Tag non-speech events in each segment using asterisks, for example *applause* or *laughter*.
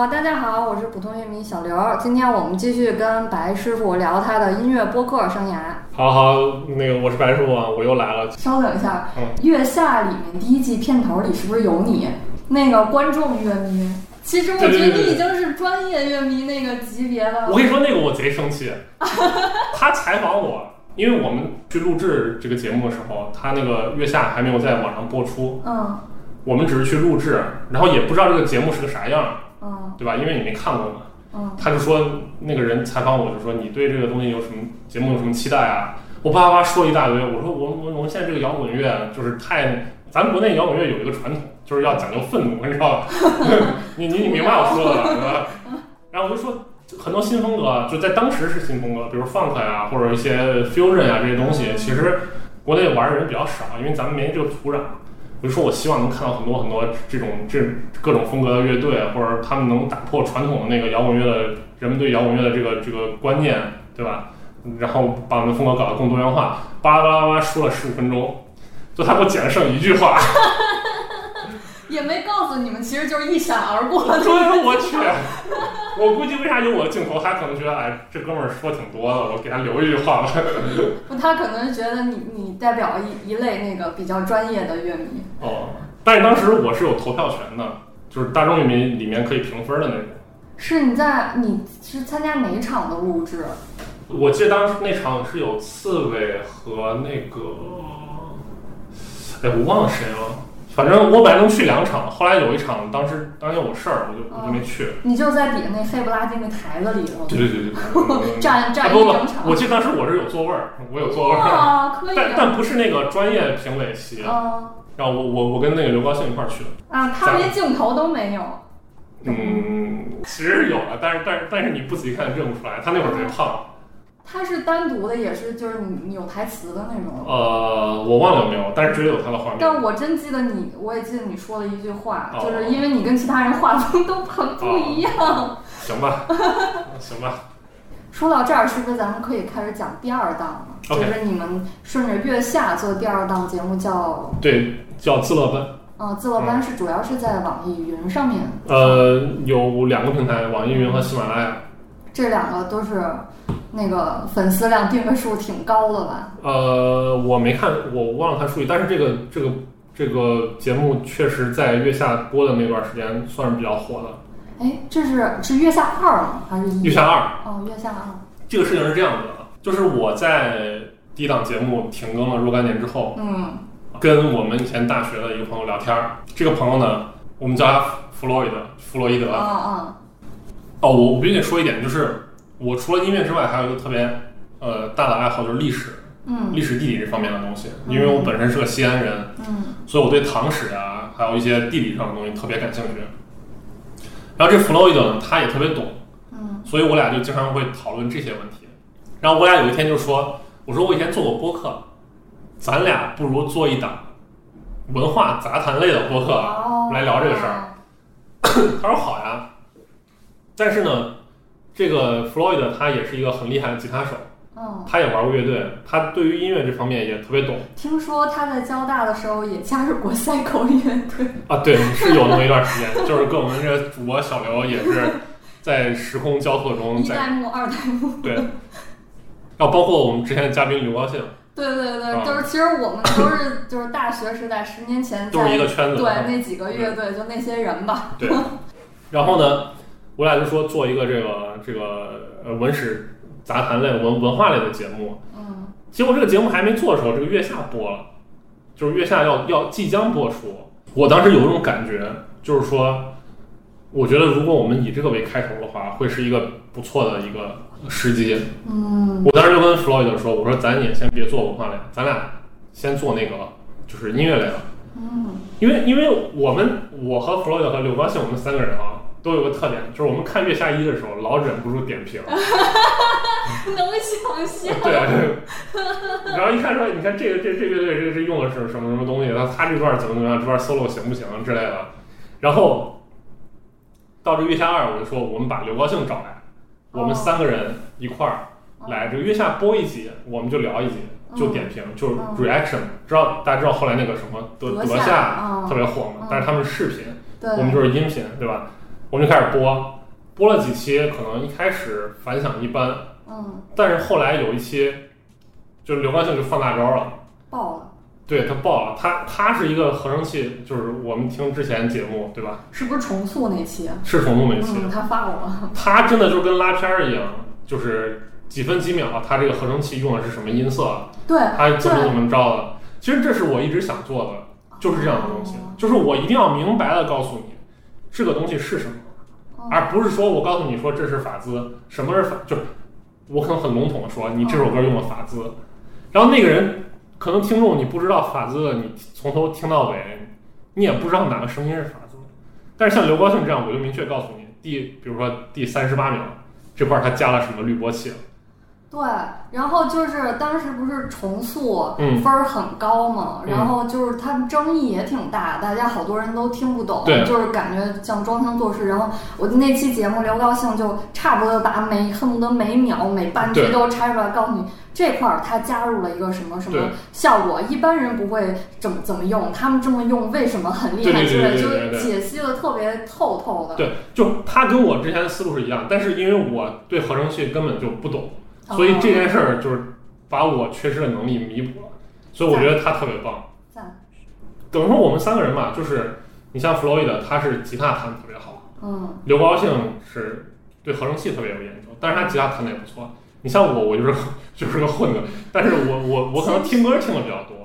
啊，大家好，我是普通乐迷小刘。今天我们继续跟白师傅聊他的音乐播客生涯。好好，那个我是白师傅，我又来了。稍等一下，嗯《月下》里面第一季片头里是不是有你？那个观众乐迷，其实我觉得你已经是专业乐迷那个级别的了。我跟你说，那个我贼生气，*laughs* 他采访我，因为我们去录制这个节目的时候，他那个月下还没有在网上播出，嗯我们只是去录制，然后也不知道这个节目是个啥样，嗯对吧？因为你没看过嘛。嗯他就说那个人采访我，就说你对这个东西有什么节目有什么期待啊？我叭叭叭说一大堆，我说我我我们现在这个摇滚乐就是太，咱们国内摇滚乐有一个传统，就是要讲究愤怒，你知道吧？*laughs* 你你你明白我说的吧？对吧？然后我就说很多新风格，就在当时是新风格，比如 funk 呀、或者一些 fusion 啊、这些东西，其实国内玩的人比较少，因为咱们没这个土壤。比如说我希望能看到很多很多这种这各种风格的乐队，或者他们能打破传统的那个摇滚乐的人们对摇滚乐的这个这个观念，对吧？然后把我们的风格搞得更多元化。巴拉巴拉巴拉说了十五分钟，就他给我剪了剩一句话，也没告诉你们，其实就是一闪而过的。对，我去，*laughs* 我估计为啥有我的镜头，他可能觉得哎，这哥们儿说挺多的，我给他留一句话吧。*laughs* 不，他可能觉得你你代表一一类那个比较专业的乐迷。哦，但是当时我是有投票权的，就是大众乐迷里面可以评分的那种。是你在你是参加哪场的录制？我记得当时那场是有刺猬和那个，哎，我忘了谁了。反正我本来能去两场，后来有一场，当时当天有事儿，我就我就没去。你就在底下那黑不拉几那台子里头，对对对对对。站站一整，场。我记得当时我是有座位儿，我有座位儿，啊，可以但啊。但不是那个专业评委席，啊然后我我我跟那个刘高兴一块儿去的。啊，他连镜头都没有。嗯，其实有了，但是但是但是你不仔细看认不出来，他那会儿贼胖。他是单独的，也是就是你你有台词的那种。呃，我忘了有没有，但是绝对有他的画面。但我真记得你，我也记得你说了一句话，哦就是因为你跟其他人画风都很不一样。行吧，*laughs* 行吧。说到这儿，是不是咱们可以开始讲第二档了就是你们顺着月下做第二档节目叫，对，叫自乐班。呃，自乐班是主要是在网易云上面。呃，有两个平台，网易云和喜马拉雅。这两个都是那个粉丝量订阅数挺高的吧？呃，我没看，我忘了看数据，但是这个这个这个节目确实在月下播的那段时间算是比较火的。哎，这是是月下二吗？还是一？月下二哦，月下二。这个事情是这样子的，就是我在第一档节目停更了若干年之后，嗯跟我们以前大学的一个朋友聊天儿。这个朋友呢，我们叫他弗洛伊德，弗洛伊德。啊啊哦，我我必须得说一点，就是我除了音乐之外，还有一个特别呃大的爱好，就是历史、嗯历史地理这方面的东西。因为我本身是个西安人，嗯所以我对唐史啊，还有一些地理上的东西特别感兴趣。然后这弗洛伊德呢，他也特别懂，嗯所以我俩就经常会讨论这些问题。然后我俩有一天就说：“我说我以前做过播客，咱俩不如做一档文化杂谈类的播客，哦，来聊这个事儿。*clears throat* ”他说：“好呀。”但是呢，这个 Floyd 他也是一个很厉害的吉他手，嗯，他也玩过乐队，他对于音乐这方面也特别懂听说他在交大的时候也加入过赛口乐队。啊。对，是有那么一段时间，*laughs* 就是跟我们这个主播小刘也是在时空交错中一代目、二代目，*laughs* 对，然后包括我们之前的嘉宾刘高兴，对对对，啊就是其实我们都是 *coughs* 就是大学时代十年前都是一个圈子。对那几个乐队，就那些人吧。对，然后呢，我俩就说做一个这个这个呃文史杂谈类文文化类的节目。嗯结果这个节目还没做的时候，这个月下播了，就是月下要要即将播出。我当时有一种感觉，就是说，我觉得如果我们以这个为开头的话，会是一个不错的一个时机。嗯我当时就跟弗洛伊德说，我说咱也先别做文化类，咱俩先做那个就是音乐类的。嗯因为因为我们我和弗洛伊德和柳高兴我们三个人啊，都有个特点，就是我们看月下一的时候，老忍不住点评。*laughs* 能想象。对啊，然后一看说，你看这个这这乐队这这用的是什么什么东西，他他这段怎么怎么样，这段 solo 行不行之类的。然后到这月下二，我就说我们把刘高兴找来，我们三个人一块儿来这个月下播一集，我们就聊一集，就点评，就是嗯 reaction。知道大家知道后来那个什么德德德夏嗯特别火嘛嗯，但是他们是视频，对，我们就是音频，对吧？我们就开始播，播了几期，可能一开始反响一般，嗯，但是后来有一期，就是刘高兴就放大招了。爆了，对他爆了，他他是一个合成器，就是我们听之前节目对吧？是不是重塑那期啊？是重塑那期，嗯，他发我了，他真的就跟拉片儿一样，就是几分几秒，他这个合成器用的是什么音色，对，他怎么怎么着的。其实这是我一直想做的，就是这样的东西，就是我一定要明白的告诉你，这个东西是什么，哦。而不是说我告诉你说这是法兹，什么是法，就是我可能很笼统的说你这首歌用了法兹，然后那个人可能听众你不知道法兹的，你从头听到尾，你也不知道哪个声音是法兹，但是像刘高兴这样，我就明确告诉你，第比如说第三十八秒这块儿他加了什么滤波器了，对，然后就是当时不是重塑嗯分儿很高嘛，嗯然后就是他们争议也挺大，大家好多人都听不懂，就是感觉像装腔作势。然后我的那期节目刘高兴就差不多把每恨不得每秒每半句都拆出来，告诉你这块儿他加入了一个什么什么效果，一般人不会怎么怎么用，他们这么用为什么很厉害之类，就解析的特别透透的。对，就他跟我之前的思路是一样，但是因为我对合成器根本就不懂。所以这件事儿就是把我缺失的能力弥补了，所以我觉得他特别棒。赞，等于说我们三个人吧，就是你像弗洛伊德，他是吉他弹的特别好，嗯刘高兴是对合成器特别有研究，但是他吉他弹的也不错。你像我，我就是 *laughs* 就是个混子，但是我我我可能听歌听的比较多，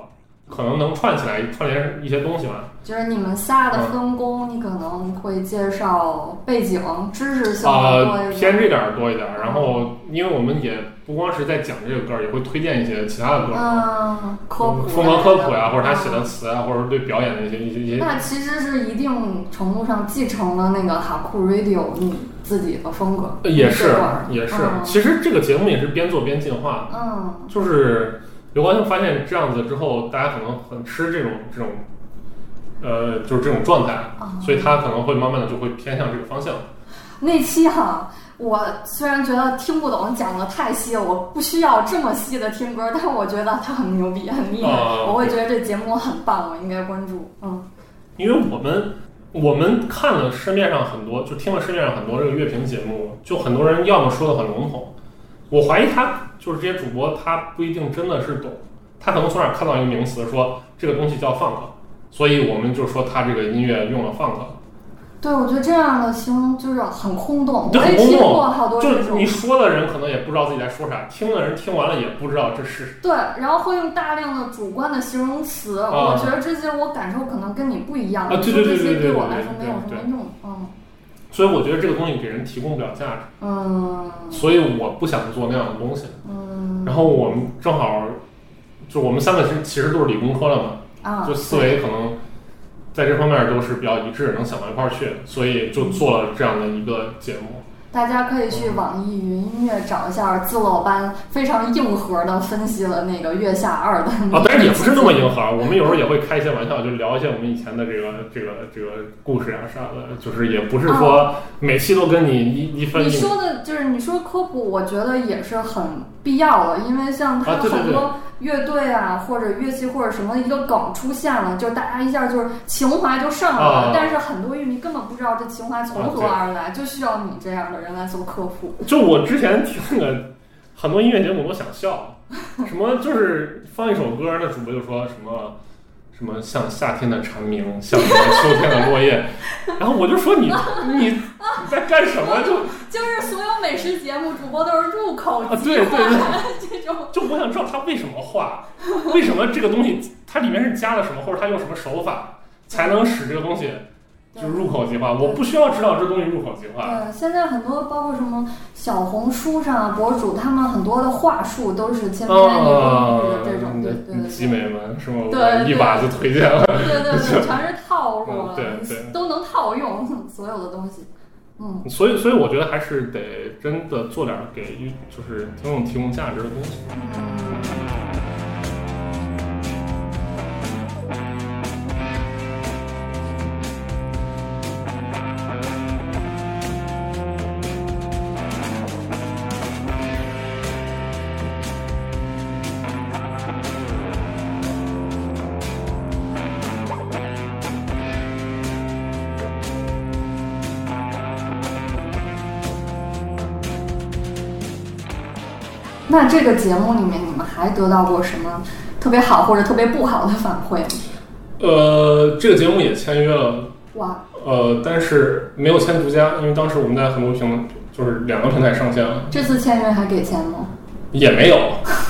可能能串起来串联一些东西吧。就是你们仨的分工，你可能会介绍背景知识性的多啊、一点。偏这点儿多一点儿。然后，因为我们也不光是在讲这个歌儿，也会推荐一些其他的歌儿。嗯，科普，风格科普呀、或者他写的。词啊，或者对表演的一些一些一些。那其实是一定程度上继承了那个哈酷 Radio 你自己的风格，呃也是也是，嗯其实这个节目也是边做边进化的。嗯就是刘高兴发现这样子之后，大家可能很吃这种这种，呃，就是这种状态，啊，所以他可能会慢慢的就会偏向这个方向。那期哈。我虽然觉得听不懂，讲的太细了，我不需要这么细的听歌，但是我觉得他很牛逼，很厉害，啊我会觉得这节目很棒，我应该关注。嗯因为我们我们看了市面上很多，就听了市面上很多这个乐评节目，就很多人要么说的很笼统，我怀疑他就是这些主播他不一定真的是懂，他可能从哪儿看到一个名词说这个东西叫 funk，所以我们就说他这个音乐用了 funk，对，我觉得这样的形容就是很空洞。*laughs* 我也听过好多这种就你，说的人可能也不知道自己在说啥，听的人听完了也不知道这是对，然后会用大量的主观的形容词，啊我觉得这些我感受可能跟你不一样。啊对对对对对对我来说没有什么用。嗯所以我觉得这个东西给人提供不了价值，嗯所以我不想做那样的东西。嗯然后我们正好，就我们三个是其实都是理工科的嘛，啊，就思维可能在这方面都是比较一致，能想到一块儿去，所以就做了这样的一个节目。大家可以去网易云音乐找一下自乐班非常硬核的分析了那个《月下二》的啊，但是也不是那么硬核，我们有时候也会开一些玩笑，就聊一些我们以前的这个这个这个故事啊啥的，就是也不是说每期都跟你一一分你说的就是你说科普，我觉得也是很必要的，因为像它啊对对很多乐队啊或者乐器或者什么一个梗出现了，就大家一下就是情怀就上来了，啊。但是很多乐迷根本不知道这情怀从何而来，就需要你这样的人来做客户。就我之前听那个很多音乐节目，我都想笑，什么就是放一首歌，那主播就说什么什么像夏天的蝉鸣，像秋天的落叶，然后我就说你你你在干什么？就 *laughs* 就是所有美食节目主播都是入口对对对，*laughs* 这种。就我想知道他为什么画，为什么这个东西它里面是加了什么，或者他用什么手法才能使这个东西就是入口即化？我不需要知道这东西入口即化。对，现在很多包括什么小红书上博主，他们很多的话术都是千篇一律啊的这种，对对对集美们是吗？对一把就推荐了。对对对，*laughs* 全是套路了，嗯对对都能套用所有的东西。嗯，所以，所以我觉得还是得真的做点儿给就是听众提供价值的东西。那这个节目里面，你们还得到过什么特别好或者特别不好的反馈吗？呃，这个节目也签约了，哇，呃，但是没有签独家，因为当时我们在很多平，就是两个平台上线了，这次签约还给钱吗？也没有，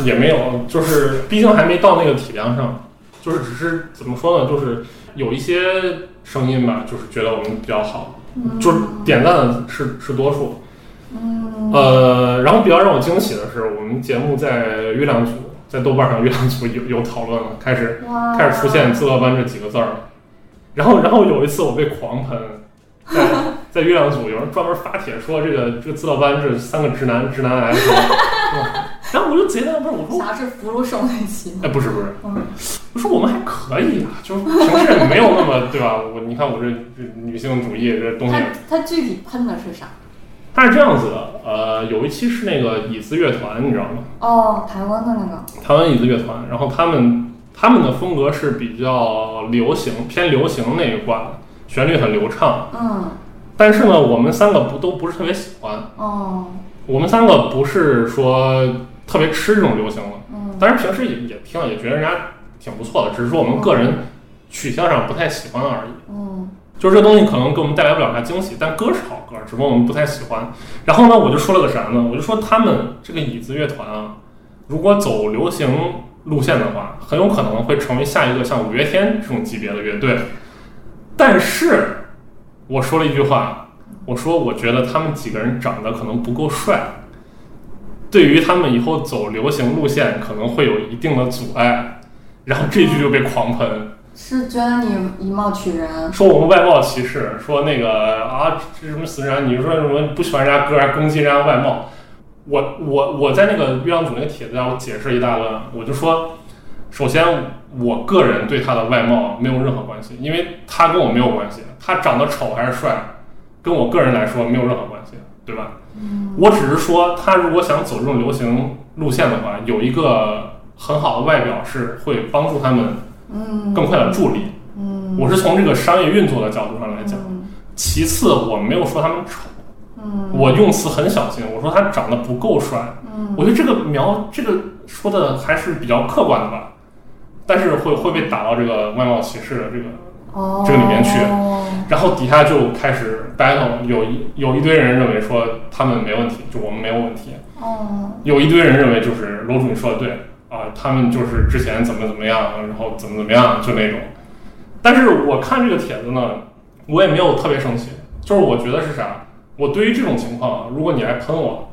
也没有，就是毕竟还没到那个体量上，就是只是怎么说呢，就是有一些声音吧，就是觉得我们比较好，就是点赞的是是多数。嗯，呃，然后比较让我惊喜的是，我们节目在月亮组，在豆瓣上月亮组有有讨论了，开始，开始出现“自乐班”这几个字儿了。然后，然后有一次我被狂喷，在在月亮组有人专门发帖说这个这个“自乐班”这三个直男直男癌是吧？嗯然后我就贼纳闷儿，我说啥是福禄寿那期呢？哎，不是不是，嗯我说我们还可以啊，就是平时也没有那么对吧？我你看我这这女性主义这东西他，他具体喷的是啥？它是这样子的，呃，有一期是那个椅子乐团，你知道吗？哦，台湾的那个，台湾椅子乐团，然后他们他们的风格是比较流行偏流行那一挂的，旋律很流畅。嗯，但是呢，我们三个不都不是特别喜欢，哦，我们三个不是说特别吃这种流行的，嗯，但是平时也也听，也觉得人家挺不错的，只是说我们个人取向上不太喜欢而已。嗯，就是这东西可能给我们带来不了啥惊喜，但歌是好歌，只不过我们不太喜欢。然后呢，我就说了个啥呢？我就说他们这个椅子乐团啊，如果走流行路线的话，很有可能会成为下一个像五月天这种级别的乐队。但是我说了一句话，我说我觉得他们几个人长得可能不够帅，对于他们以后走流行路线可能会有一定的阻碍。然后这句就被狂喷。是觉得你以貌取人，说我们外貌歧视，说那个啊，这什么死人，你说什么不喜欢人家歌，还攻击人家外貌。我我我在那个月亮组那个帖子上，我解释一大段，我就说，首先我个人对他的外貌没有任何关系，因为他跟我没有关系，他长得丑还是帅，跟我个人来说没有任何关系，对吧？我只是说，他如果想走这种流行路线的话，有一个很好的外表是会帮助他们嗯，更快的助力。嗯，我是从这个商业运作的角度上来讲。嗯。其次，我没有说他们丑，嗯，我用词很小心，我说他长得不够帅。嗯，我觉得这个描这个说的还是比较客观的吧，但是会会被打到这个外貌歧视的这个，哦，这个里面去。然后底下就开始 battle，有一有一堆人认为说他们没问题，就我们没有问题，哦，有一堆人认为就是楼主你说的对啊，他们就是之前怎么怎么样，然后怎么怎么样就那种。但是我看这个帖子呢，我也没有特别生气，就是我觉得是啥，我对于这种情况，如果你来喷我，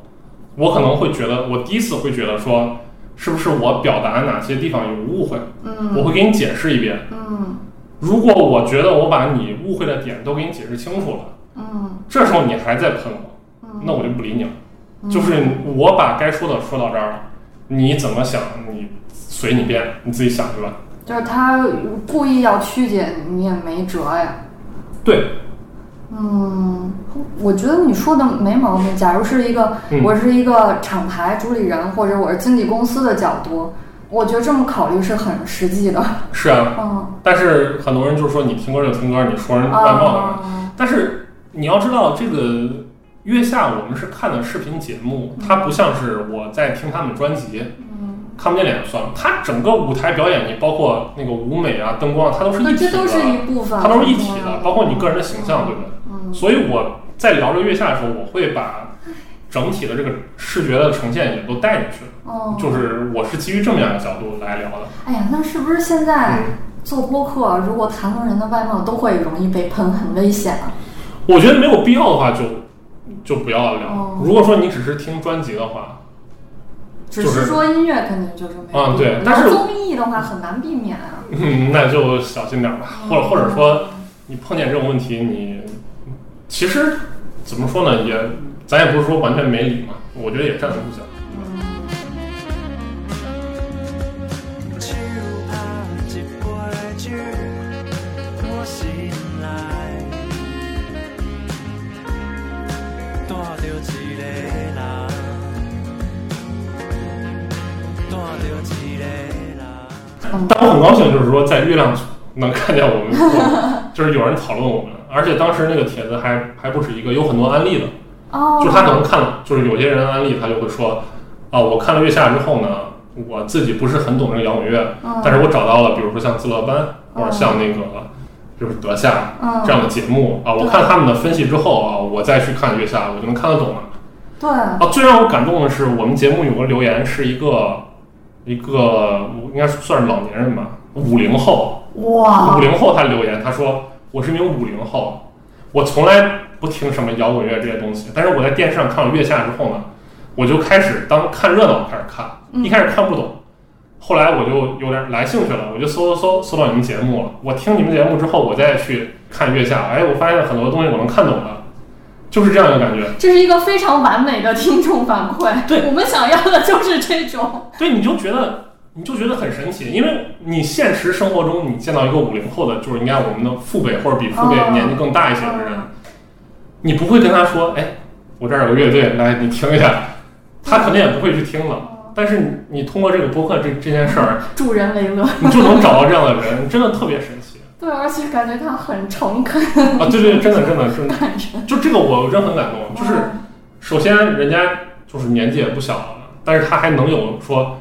我可能会觉得，我第一次会觉得说，是不是我表达哪些地方有误会，嗯，我会给你解释一遍。嗯如果我觉得我把你误会的点都给你解释清楚了，嗯这时候你还在喷我，嗯，那我就不理你了。就是我把该说的说到这儿了，你怎么想你随你便，你自己想去吧。就是他故意要曲解你，你也没辙呀。对，嗯，我觉得你说的没毛病。假如是一个、嗯我是一个厂牌主理人，或者我是经纪公司的角度，我觉得这么考虑是很实际的。是啊，嗯，但是很多人就是说你听歌就听歌，你说人外貌的。啊，但是你要知道，这个月下我们是看的视频节目，它不像是我在听他们专辑，嗯，看不见脸就算了。它整个舞台表演，你包括那个舞美啊、灯光啊，它都是一体的，这都是一部分，它都是一体的，包括你个人的形象，对不对？嗯所以我在聊这个月下的时候，我会把整体的这个视觉的呈现也都带进去，哦，就是我是基于这么样一个角度来聊的。哎呀，那是不是现在嗯做播客，如果谈论人的外貌，都会容易被喷，很危险啊？我觉得没有必要的话就，就不要聊。哦如果说你只是听专辑的话，只是是说音乐肯定就是没有啊对但是综艺的话很难避免啊。*laughs* 嗯，那就小心点吧。或者或者说，你碰见这种问题，你其实怎么说呢，也咱也不是说完全没理嘛，我觉得也站得住脚。但我很高兴，就是说在月亮能看见我们，就是有人讨论我们，而且当时那个帖子还还不止一个，有很多案例的，哦，就是他可能看了，就是有些人案例他就会说，啊，我看了月下之后呢，我自己不是很懂这个摇滚乐，嗯但是我找到了，比如说像自乐班或者嗯像那个就是德夏嗯，这样的节目啊，我看他们的分析之后啊，我再去看月下，我就能看得懂了。对，啊，最让我感动的是，我们节目有个留言是一个一个应该算是老年人吧，五零后，哇。五，零后他留言，他说我是一名五零后，我从来不听什么摇滚乐这些东西，但是我在电视上看了月下之后呢，我就开始当看热闹开始看，嗯。一开始看不懂。后来我就有点来兴趣了，我就搜搜搜搜到你们节目了。我听你们节目之后，我再去看月下，哎，我发现很多东西我能看懂了，就是这样一个感觉。这是一个非常完美的听众反馈。对我们想要的就是这种。对，你就觉得你就觉得很神奇，因为你现实生活中你见到一个五零后的，就是应该我们的父辈或者比父辈哦年纪更大一些的人，嗯你不会跟他说，哎，我这儿有个乐队，来你听一下，他肯定也不会去听了。但是你你通过这个播客这这件事儿，助人为乐。你就能找到这样的人，真的特别神奇对，而且感觉他很诚恳，啊！对对，真的真的 *laughs* 真的，就这个我真很感动。就是首先人家就是年纪也不小了，但是他还能有说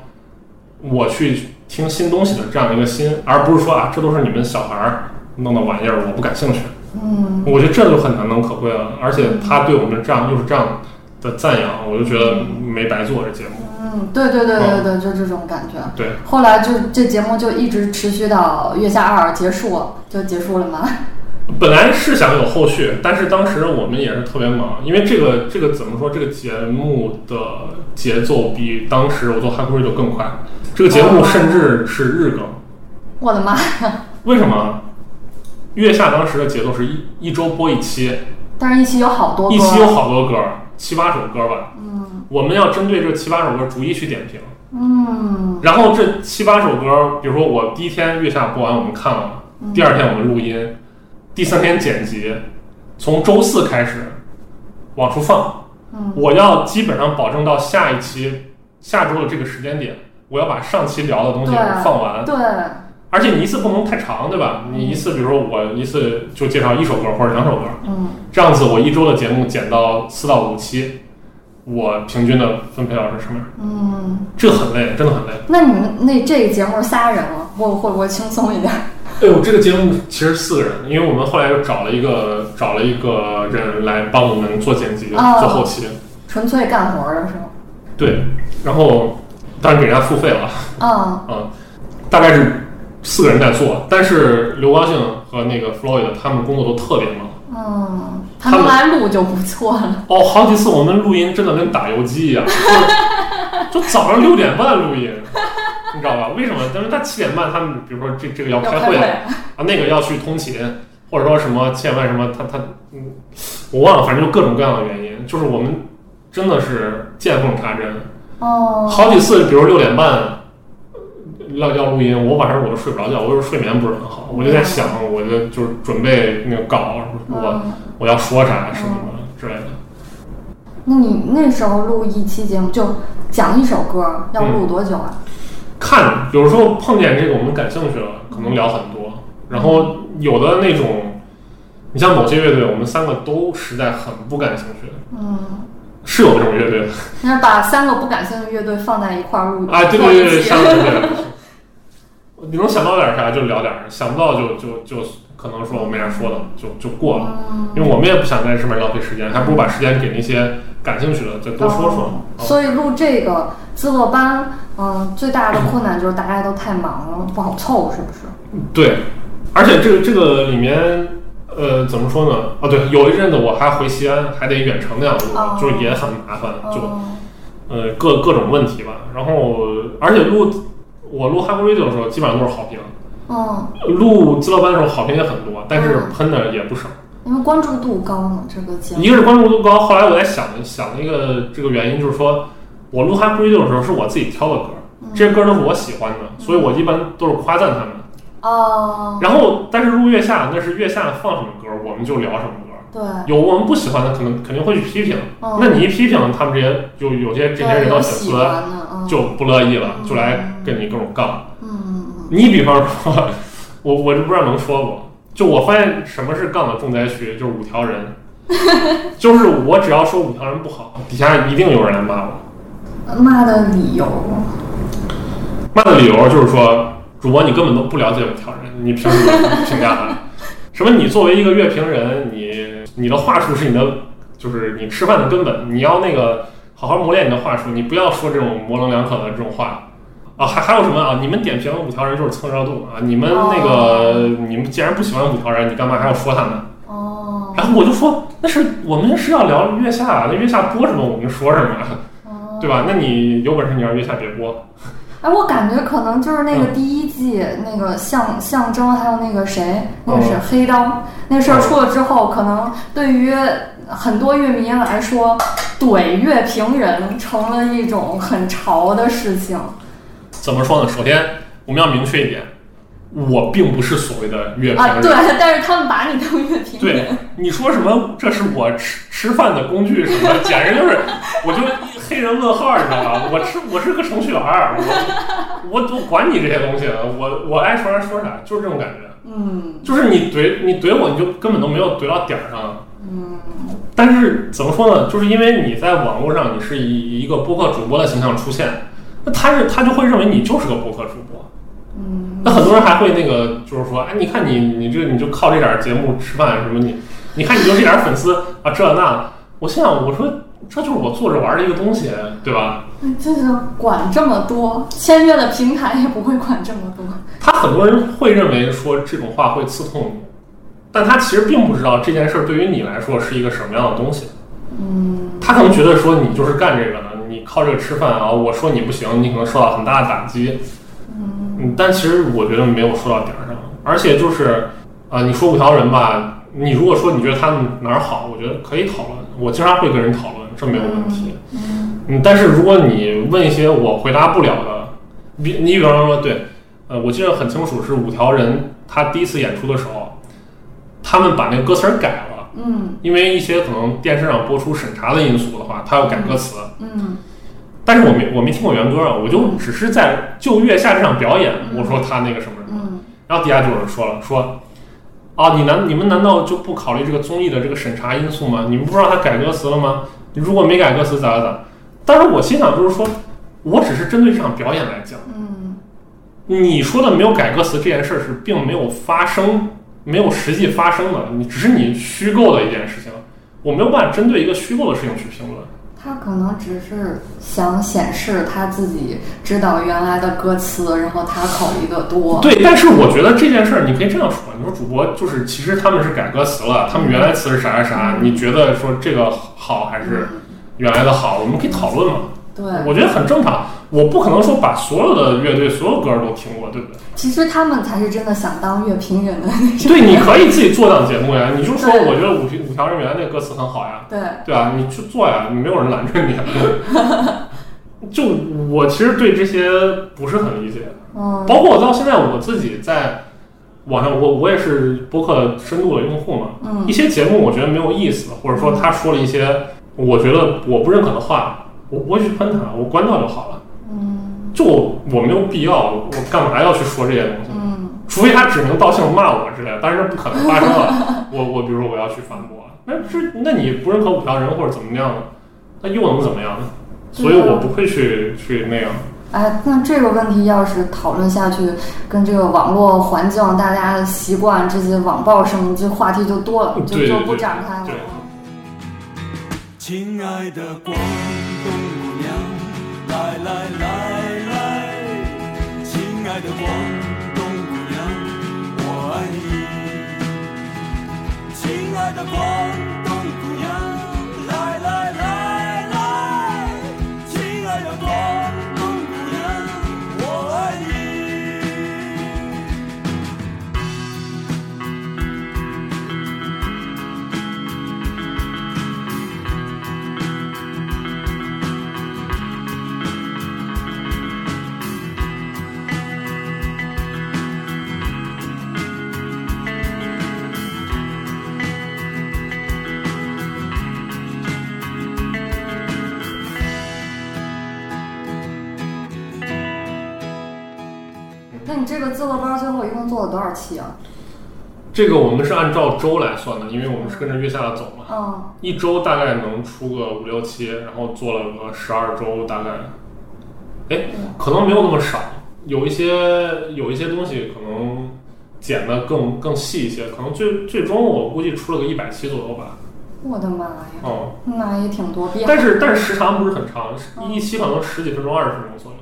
我去听新东西的这样一个心，而不是说啊这都是你们小孩儿弄的玩意儿，我不感兴趣。嗯，我觉得这就很难能可贵了，而且他对我们这样又是这样的赞扬，我就觉得没白做这节目。嗯，对对对对对，就这种感觉。对，后来就这节目就一直持续到月下二结束，就结束了吗？*laughs* 本来是想有后续，但是当时我们也是特别忙，因为这个这个怎么说，这个节目的节奏比当时我做 Hack Radio 更快。这个节目甚至是日更，我的妈呀！为什么？月下当时的节奏是一一周播一期，但是一期有好多歌，一期有好多歌，七八首歌吧。嗯。我们要针对这七八首歌逐一去点评，嗯。然后这七八首歌，比如说我第一天月下播完我们看了，嗯。第二天我们录音，第三天剪辑，从周四开始往出放。嗯。我要基本上保证到下一期下周的这个时间点，我要把上期聊的东西放完。对，而且你一次不能太长，对吧？你一次，比如说我一次就介绍一首歌或者两首歌，嗯这样子我一周的节目剪到四到五期，我平均的分配到是什么样？嗯。这个很累，真的很累。那你们那这个节目仨人了，会会不会轻松一点？哎呦，这个节目其实四个人，因为我们后来又找了一个找了一个人来帮我们做剪辑、哦做后期，纯粹干活的是吗？对，然后当然给人家付费了，啊、大概是四个人在做，但是刘高兴和那个 Floyd 他们工作都特别忙。嗯，他们来录就不错了。哦，好几次我们录音真的跟打游击一样，就就早上六点半录音，你知道吧？为什么？但是他七点半他们比如说这这个要要开会会，啊，那个要去通勤，或者说什么七点半什么，他他嗯，我忘了，反正就各种各样的原因，就是我们真的是见缝插针，哦，好几次，比如六点半要要录音，我晚上我都睡不着觉，我就是睡眠不是很好，我就在想，我就就是准备那个稿，我嗯，我要说啥什么的之类的。那你那时候录一期节目就讲一首歌，要录多久啊？看，有时候碰见这个我们感兴趣了，可能聊很多。然后有的那种，你像某些乐队，我们三个都实在很不感兴趣，嗯，是有这种乐队的。那把三个不感兴趣的乐队放在一块儿录啊，对对对对，一期。像你能想到点啥就聊点儿，想不到就就就可能说我没啥说的，就就过了。嗯，因为我们也不想在这上面浪费时间，还不如把时间给那些感兴趣的再多说说。所以录这个自乐班，嗯，最大的困难就是大家都太忙了，不好凑，是不是？对，而且这个这个里面，呃，怎么说呢？啊，对，有一阵子我还回西安，还得远程那样录，哦就是也很麻烦，就哦呃各各种问题吧。然后，而且录我录 Hack Radio 的时候，基本上都是好评。嗯，录资料班的时候好评也很多，但是嗯喷的也不少。因为关注度高嘛，这个节目一个是关注度高，后来我在想想一个这个原因，就是说我录 Hack Radio 的时候是我自己挑的歌，这些歌都是我喜欢的，所以我一般都是夸赞他们。哦，然后，但是录月下那是月下放什么歌，我们就聊什么歌。对，有我们不喜欢的，可能肯定会去批评。嗯那你一批评，他们这些就有些这些人的粉丝就不乐意了，嗯就来跟你各种杠。嗯嗯你比方说，我我就不知道能说不，就我发现什么是杠的重灾区，就是五条人，*laughs* 就是我只要说五条人不好，底下一定有人来骂我。骂的理由，骂的理由就是说，主播你根本都不了解五条人，你凭什么评价他？什么？你作为一个乐评人，你你的话术是你的，就是你吃饭的根本，你要那个好好磨练你的话术，你不要说这种模棱两可的这种话。啊，还还有什么啊？你们点评五条人就是蹭热度啊！你们那个，你们既然不喜欢五条人，你干嘛还要说他们？哦，然后我就说，那是我们是要聊月下啊，那月下播什么我们就说什么，哦对吧？那你有本事你让月下别播，哎，我感觉可能就是那个嗯第一季、那个象象征，还有那个谁，那个是哦黑刀，那事儿出了之后，可能对于很多乐迷来说，怼乐评人成了一种很潮的事情。怎么说呢？首先我们要明确一点，我并不是所谓的乐评啊，人。对，*laughs* 但是他们把你当乐评人对，你说什么？这是我吃吃饭的工具什么的，简直就是，*laughs* 我就黑人问号，你知道吗？我吃我是个程序员，我我我管你这些东西，我我爱说啥说啥，就是这种感觉。嗯就是你怼你怼我，你就根本都没有怼到点儿上。嗯但是怎么说呢？就是因为你在网络上，你是以一个播客主播的形象出现，那他是他就会认为你就是个播客主播。嗯，那很多人还会那个，就是说，哎，你看你你这你就靠这点儿节目吃饭什么你，你看你就这点儿粉丝啊这那，我心想我说这就是我做着玩儿的一个东西，对吧？就是管这么多，签约的平台也不会管这么多。他很多人会认为说这种话会刺痛你，但他其实并不知道这件事儿对于你来说是一个什么样的东西。嗯他可能觉得说你就是干这个的，你靠这个吃饭啊，我说你不行，你可能受到很大的打击。嗯，但其实我觉得没有说到点儿上，而且就是啊、你说五条人吧，你如果说你觉得他们哪儿好，我觉得可以讨论，我经常会跟人讨论，这没有问题。嗯，但是如果你问一些我回答不了的，比你比方说对，呃，我记得很清楚是五条人他第一次演出的时候，他们把那个歌词儿改了。嗯因为一些可能电视上播出审查的因素的话，他要改歌词。嗯但是我没我没听过原歌啊，我就只是在就月下这场表演，我说他那个什么什么，嗯然后底下就有人说了，说啊，你难你们难道就不考虑这个综艺的这个审查因素吗？你们不知道他改歌词了吗？你如果没改歌词咋咋咋？但是我心想就是说，我只是针对这场表演来讲，嗯你说的没有改歌词这件事儿是并没有发生，没有实际发生的，你只是你虚构的一件事情，我没有办法针对一个虚构的事情去评论。他可能只是想显示他自己知道原来的歌词，然后他考虑的多。对，但是我觉得这件事儿你可以这样说，你说主播就是其实他们是改歌词了，他们原来词是啥啥啥，你觉得说这个好还是嗯，原来的好？我们可以讨论嘛，对，我觉得很正常。我不可能说把所有的乐队所有歌儿都听过，对不对？其实他们才是真的想当乐评人的那种。对，你可以自己做档节目呀，你就说我觉得五条五条人员那个歌词很好呀，对，对啊，你去做呀，没有人拦着你。*laughs* 就我其实对这些不是很理解，嗯包括我到现在我自己在网上，我我也是播客深度的用户嘛，嗯一些节目我觉得没有意思，或者说他说了一些我觉得我不认可的话，我不会去喷他，我关掉就好了。嗯就我没有必要，我我干嘛要去说这些东西？嗯除非他指名道姓骂我之类的，但是不可能发生了。*laughs* 我我比如说我要去反驳，那这那你不认可五条人或者怎么样呢？那又能怎么样呢？所以我不会去去那样。哎，那这个问题要是讨论下去，跟这个网络环境、大家的习惯、这些网暴什么，这话题就多了，就就不展开了对。亲爱的广东姑娘，来来来的广东姑娘，我爱你。亲爱的广你这个自乐班最后一共做了多少期啊？这个我们是按照周来算的，因为我们是跟着月下的走嘛，嗯一周大概能出个五六期，然后做了个十二周，大概哎，可能没有那么少，有一些有一些东西可能剪的更更细一些，可能最最终我估计出了个一百期左右吧。我的妈呀，哦、那也挺多变。但是但是时长不是很长，一期可能十几分钟、二十分钟左右。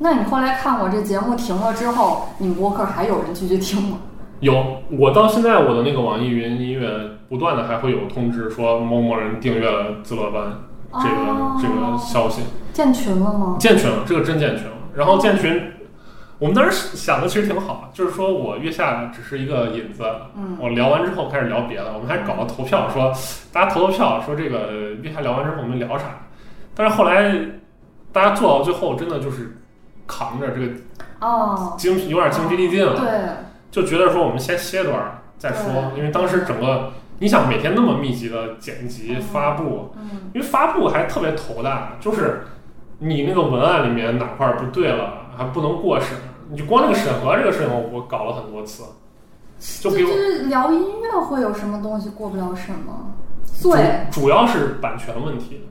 嗯，那你后来看我这节目停了之后，你们播客还有人继续听吗？有，我到现在我的那个网易云音乐不断的还会有通知说某某人订阅了自乐班这个、哦这个消息，建群了吗？建群了，这个真建群了。然后建群，我们当时想的其实挺好，就是说我月下只是一个引子，嗯我聊完之后开始聊别的，我们还搞了投票，说大家投投票，说这个月下聊完之后我们聊啥。但是后来大家做到最后，真的就是扛着这个哦，精疲有点精疲力尽了。对，就觉得说我们先歇段儿再说，因为当时整个你想每天那么密集的剪辑嗯发布，嗯因为发布还特别头大，就是你那个文案里面哪块儿不对了，还不能过审，你就光那个审核这个事情我我搞了很多次，就比如就是聊音乐会有什么东西过不了审吗？主对，主要是版权问题，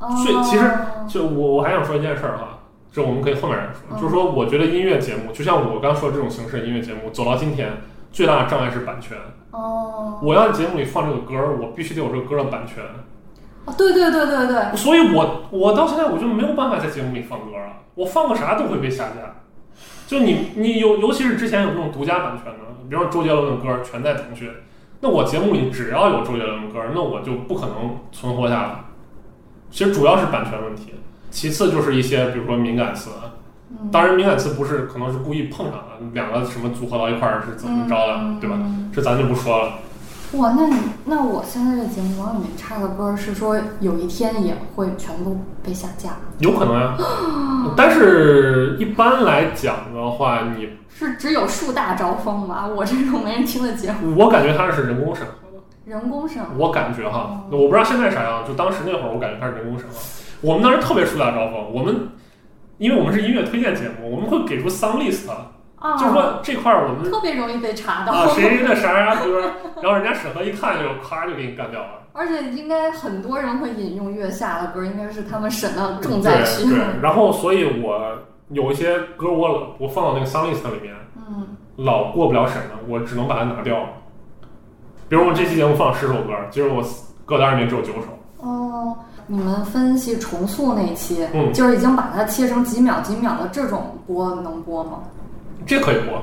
哦所以其实就我我还想说一件事儿哈。这我们可以后面再说，嗯就是说，我觉得音乐节目，就像我刚说的这种形式的音乐节目，走到今天，最大的障碍是版权。哦，我要在节目里放这个歌儿，我必须得有这个歌儿的版权，哦对对对对对，所以我我到现在我就没有办法在节目里放歌了，我放个啥都会被下架。就你你尤尤其是之前有那种独家版权的，比如说周杰伦的歌儿全在腾讯，那我节目里只要有周杰伦的歌儿，那我就不可能存活下来。其实主要是版权问题，其次就是一些比如说敏感词，嗯当然敏感词不是可能是故意碰上的，两个什么组合到一块儿是怎么着的，嗯对吧？这咱就不说了。哇，那你那我现在的节目往里面插个歌，是说有一天也会全部被下架？有可能呀，*gasps* 但是一般来讲的话，你是只有树大招风吧？我这种没人听的节目，我感觉它是人工审核的，人工审核。我感觉哈，我不知道现在啥样，就当时那会儿我感觉它是人工审核。我们当时特别树大招风，我们因为我们是音乐推荐节目，我们会给出 song list，啊，就是说这块儿我们特别容易被查到，啊谁的啥啥歌，然后人家审核一看就咔就给你干掉了。而且应该很多人会引用月下的歌，应该是他们审的重灾区。对对，然后所以我有一些歌我我放到那个 song list 里面。嗯，老过不了审的，我只能把它拿掉了。比如我这期节目放十首歌，其实我歌单里面只有九首。哦，你们分析重塑那一期，嗯就是已经把它切成几秒几秒的这种播能播吗？这可以播，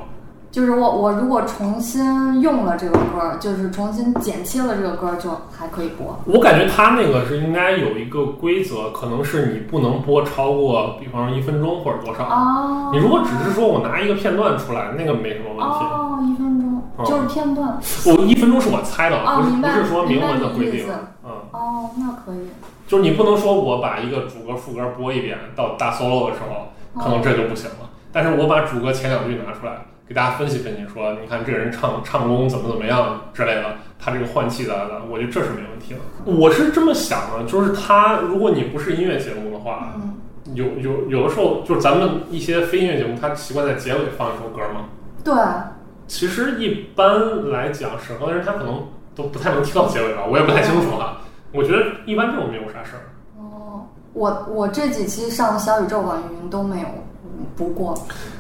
就是我我如果重新用了这个歌，就是重新剪切了这个歌，就还可以播。我感觉他那个是应该有一个规则，可能是你不能播超过，比方说一分钟或者多少。哦，你如果只是说我拿一个片段出来，那个没什么问题。哦，一分钟嗯就是片段。我一分钟是我猜的，不是不是说明文的规定。嗯，哦，那可以。就是你不能说我把一个主歌副歌播一遍，到大 solo 的时候，可能这就不行了。但是我把主歌前两句拿出来，给大家分析分析，说你看这个人唱唱功怎么怎么样之类的，他这个换气咋咋，我觉得这是没问题的。我是这么想的，就是他如果你不是音乐节目的话，嗯，有有有的时候就是咱们一些非音乐节目，他习惯在结尾放一首歌嘛。对，其实一般来讲，审核的人他可能都不太能听到结尾吧，我也不太清楚哈。我觉得一般这种没有啥事儿。哦，我我这几期上小宇宙、网易云都没有嗯不过。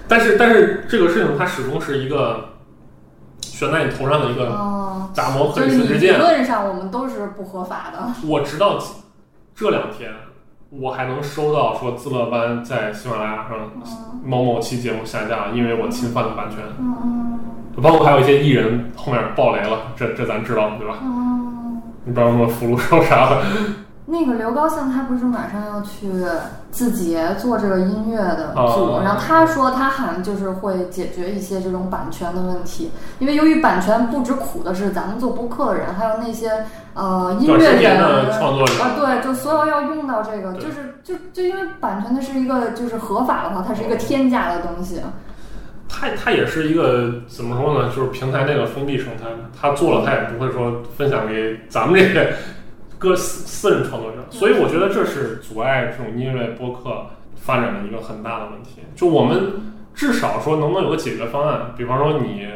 但是但是这个事情它始终是一个悬在你头上的一个哦，打磨赫就是理。论上我们都是不合法的。我直到这两天，我还能收到说自乐班在喜马拉雅上嗯某某期节目下架，因为我侵犯了版权。嗯包括还有一些艺人后面爆雷了，这这咱知道对吧？嗯，你不知道什么福禄寿啥的，那个刘高兴他不是马上要去字节做这个音乐的组，哦然后他说他好像就是会解决一些这种版权的问题，因为由于版权不止苦的是咱们做播客的人，还有那些呃音乐人的创作者啊，对，就所有要用到这个，就是就就因为版权它是一个就是合法的话，它是一个天价的东西。它它也是一个怎么说呢？就是平台内的封闭生态，它做了它也不会说分享给咱们这些个私私人创作者，所以我觉得这是阻碍这种音乐播客发展的一个很大的问题。就我们至少说能不能有个解决方案，比方说你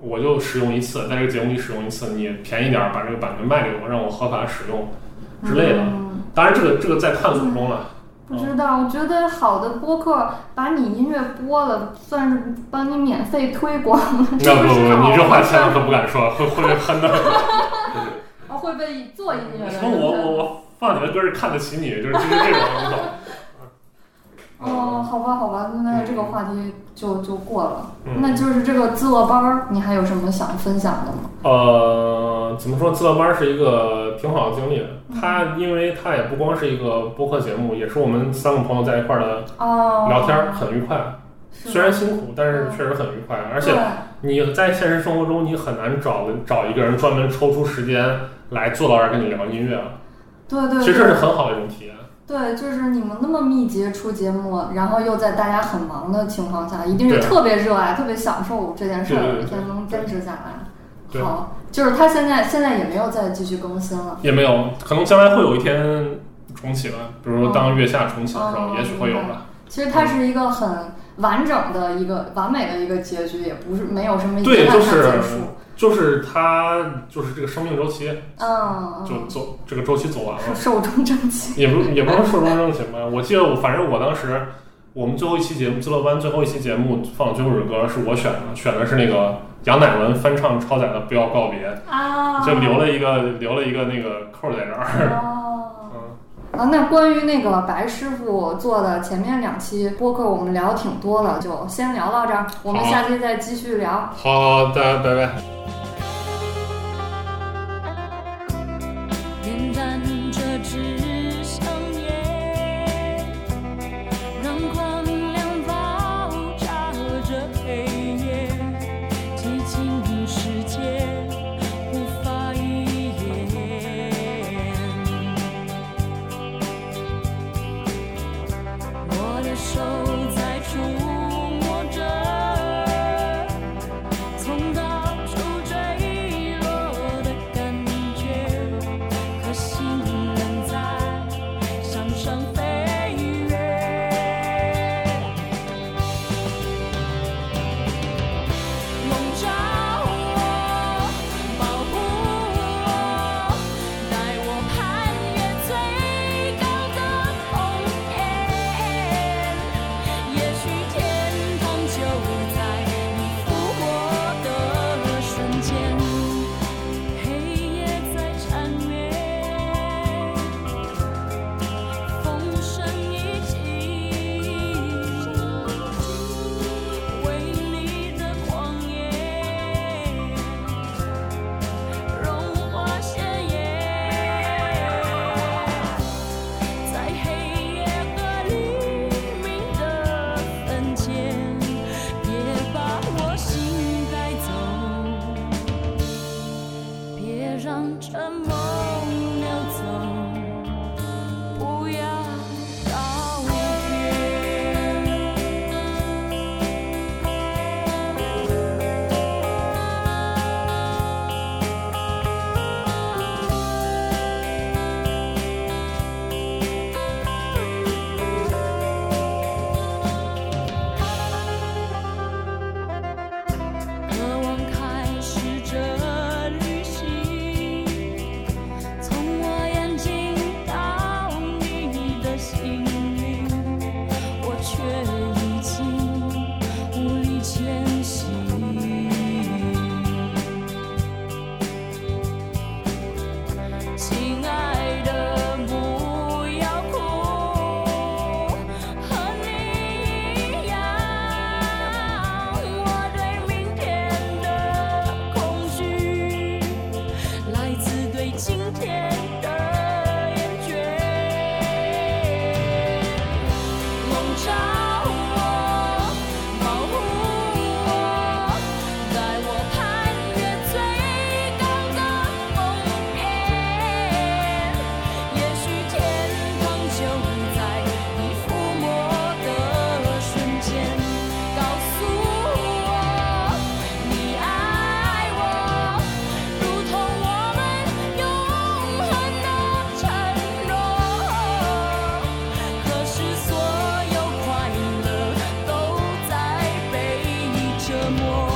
我就使用一次，在这个节目里使用一次，你便宜点儿把这个版权卖给我，让我合法使用之类的。嗯当然，这个这个在探索中了。不知道，我觉得好的播客把你音乐播了，算是帮你免费推广了。这不不不，你这话千万可不敢说，*laughs* 会会被喷的。*laughs* 哦会被做音乐的人说我我我放你的歌是看得起你，就是就是这种，你懂？哦，好吧，好吧，那这个话题就就过了。嗯那就是这个自乐班儿，你还有什么想分享的吗？呃，怎么说？自乐班是一个挺好的经历。嗯它因为它也不光是一个播客节目，也是我们三个朋友在一块儿的哦，聊天儿，很愉快。是虽然辛苦，但是确实很愉快。而且你在现实生活中，你很难找找一个人专门抽出时间来坐到这儿跟你聊音乐。对对，其实这是很好的一种体验。对，就是你们那么密集出节目，然后又在大家很忙的情况下，一定是特别热爱、特别享受这件事儿，才能坚持下来。好，就是他现在现在也没有再继续更新了。也没有，可能将来会有一天重启吧，比如说当月下重启的时候，哦也许会有吧。其实它是一个很完整的一个完美的一个结局，也不是没有什么遗对，憾它就是结束。就是他就是这个生命周期嗯，就走这个周期走完了。*laughs* 寿终正寝。也不也不能寿终正寝吧。我记得我反正我当时我们最后一期节目《自乐班》最后一期节目放的最后一首歌是我选的，选的是那个杨乃文翻唱超载的《不要告别》，啊，就留了一个留了一个那个扣在这儿。哦。嗯，啊，那关于那个白师傅做的前面两期播客，我们聊挺多了，就先聊到这儿，我们下期再继续聊。好的，拜拜。Một